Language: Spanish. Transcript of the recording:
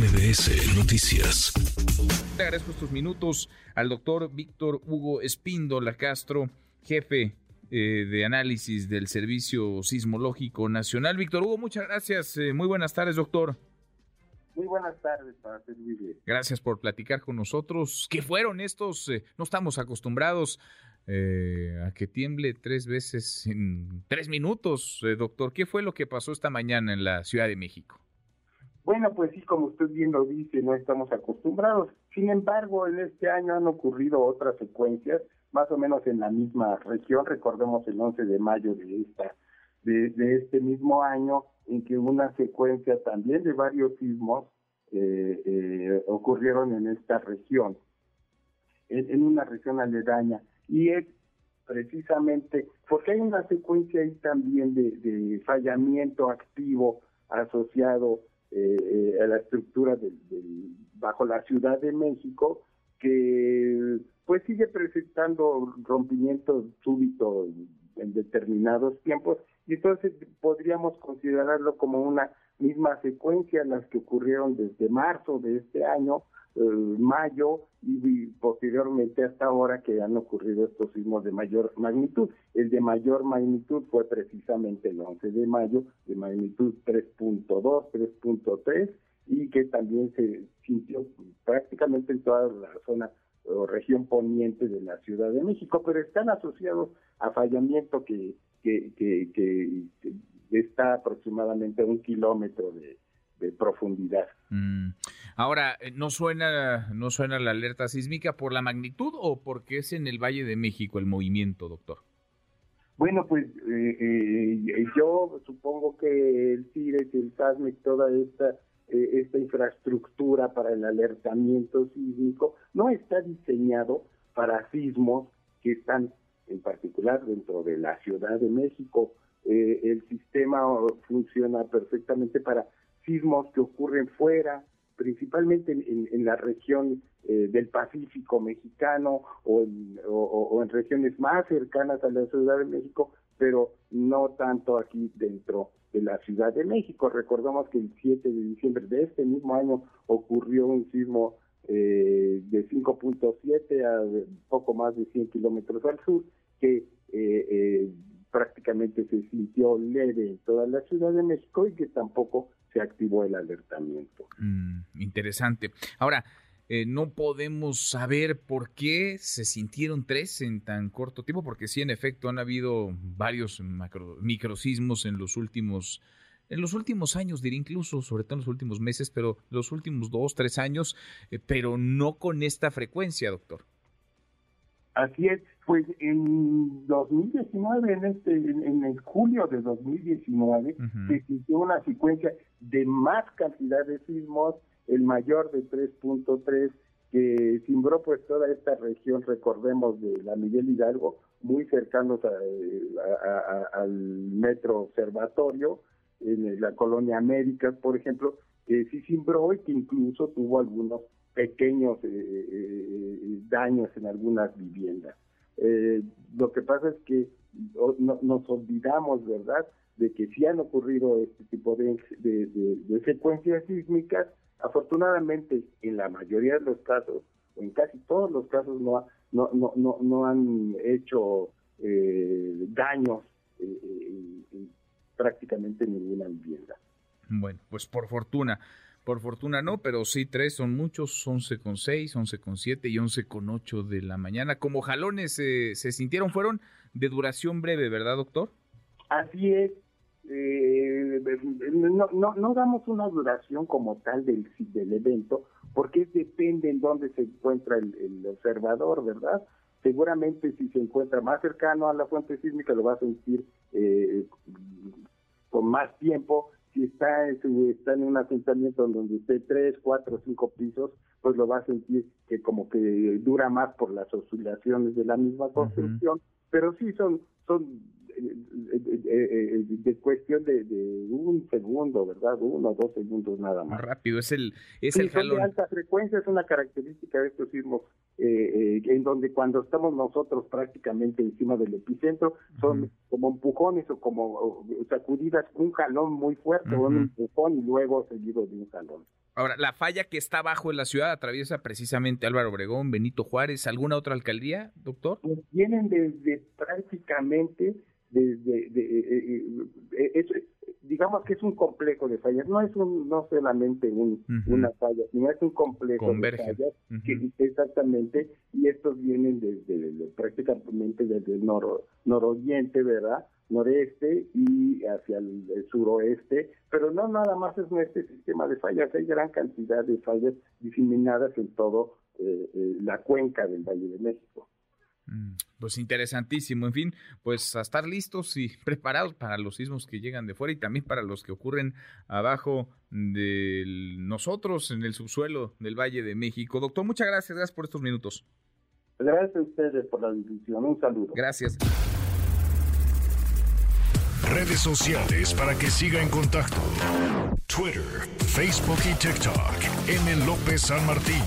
MBS Noticias. Le agradezco estos minutos al doctor Víctor Hugo Espíndola Castro, jefe eh, de análisis del Servicio Sismológico Nacional. Víctor Hugo, muchas gracias. Eh, muy buenas tardes, doctor. Muy buenas tardes para servirle. Gracias por platicar con nosotros. ¿Qué fueron estos? Eh, no estamos acostumbrados a que tiemble tres veces en tres minutos, doctor. ¿Qué fue lo que pasó esta mañana en la Ciudad de México? Bueno, pues sí, como usted bien lo dice, no estamos acostumbrados. Sin embargo, en este año han ocurrido otras secuencias más o menos en la misma región. Recordemos el 11 de mayo de esta de, este mismo año, en que una secuencia también de varios sismos eh, eh, ocurrieron en esta región, en, una región aledaña. Y es precisamente porque hay una secuencia ahí también de, fallamiento activo asociado eh, a la estructura bajo la Ciudad de México que pues sigue presentando rompimientos súbitos en determinados tiempos. Y entonces podríamos considerarlo como una misma secuencia las que ocurrieron desde marzo de este año, eh, mayo y, posteriormente hasta ahora que han ocurrido estos sismos de mayor magnitud. El de mayor magnitud fue precisamente el 11 de mayo, de magnitud 3.2, 3.3 y que también se sintió prácticamente en toda la zona o región poniente de la Ciudad de México, pero están asociados a fallamiento que, que, que, está aproximadamente a un kilómetro de, profundidad. Mm. Ahora, eh, ¿no suena, ¿no suena la alerta sísmica por la magnitud o porque es en el Valle de México el movimiento, doctor? Bueno, pues eh, eh, yo supongo que el CIRES, el SASMIC, toda esta esta infraestructura para el alertamiento sísmico no está diseñado para sismos que están en particular dentro de la Ciudad de México. El sistema funciona perfectamente para sismos que ocurren fuera, principalmente en, la región eh, del Pacífico mexicano o en, regiones más cercanas a la Ciudad de México, pero no tanto aquí dentro de la Ciudad de México. Recordamos que el 7 de diciembre de este mismo año ocurrió un sismo eh, de 5.7 a poco más de 100 kilómetros al sur, que eh, prácticamente se sintió leve en toda la Ciudad de México y que tampoco se activó el alertamiento. Mm, interesante. Ahora, eh, no podemos saber por qué se sintieron tres en tan corto tiempo, porque sí, en efecto, han habido varios macro, microsismos en los últimos en los últimos años, diría incluso, sobre todo en los últimos meses, pero los últimos dos, tres años, eh, pero no con esta frecuencia, doctor. Así es, pues en 2019, en este, en, el julio de 2019, se sintió una secuencia de más cantidad de sismos, el mayor de 3.3 que cimbró pues toda esta región, recordemos, de la Miguel Hidalgo, muy cercanos al metro observatorio, en la colonia Américas, por ejemplo, que sí cimbró y que incluso tuvo algunos pequeños eh, eh, daños en algunas viviendas. Eh, lo que pasa es que nos olvidamos, ¿verdad?, de que sí han ocurrido este tipo de, de secuencias sísmicas Afortunadamente, en la mayoría de los casos, o en casi todos los casos, no, no, no, no, han hecho eh, daños eh, en prácticamente ninguna vivienda. Bueno, pues por fortuna. Por fortuna no, pero sí tres son muchos, 11 con 6, 11 con 7 y 11 con 8 de la mañana. Como jalones eh, se sintieron, fueron de duración breve, ¿verdad, doctor? Así es, eh, no, no, no damos una duración como tal del, del evento, porque depende en dónde se encuentra el, observador, ¿verdad? Seguramente si se encuentra más cercano a la fuente sísmica lo va a sentir eh, con más tiempo. Si está, está en un asentamiento donde esté tres, cuatro, cinco pisos, pues lo va a sentir que como que dura más por las oscilaciones de la misma construcción. Pero sí son, son de, cuestión de, un segundo, ¿verdad? Uno o dos segundos nada más. Rápido, es el, es el jalón. de alta frecuencia es una característica de estos sismos, eh, en donde cuando estamos nosotros prácticamente encima del epicentro, son como empujones o como sacudidas, un jalón muy fuerte, o un empujón y luego seguido de un jalón. Ahora, la falla que está abajo en la ciudad atraviesa precisamente Álvaro Obregón, Benito Juárez, ¿alguna otra alcaldía, doctor? Pues vienen desde prácticamente desde de, eh, digamos que es un complejo de fallas, no es un no solamente un, una falla, sino es un complejo de fallas que exactamente y estos vienen desde, prácticamente desde el nororiente, ¿verdad? noreste y hacia el, suroeste, pero no nada más es este sistema de fallas, hay gran cantidad de fallas diseminadas en todo eh, eh, la cuenca del Valle de México. Mm, pues interesantísimo, en fin, pues a estar listos y preparados para los sismos que llegan de fuera y también para los que ocurren abajo de nosotros en el subsuelo del Valle de México. Doctor, muchas gracias, gracias por estos minutos. Gracias a ustedes por la discusión, un saludo. Gracias. Redes sociales para que siga en contacto: Twitter, Facebook y TikTok. M. López San Martín.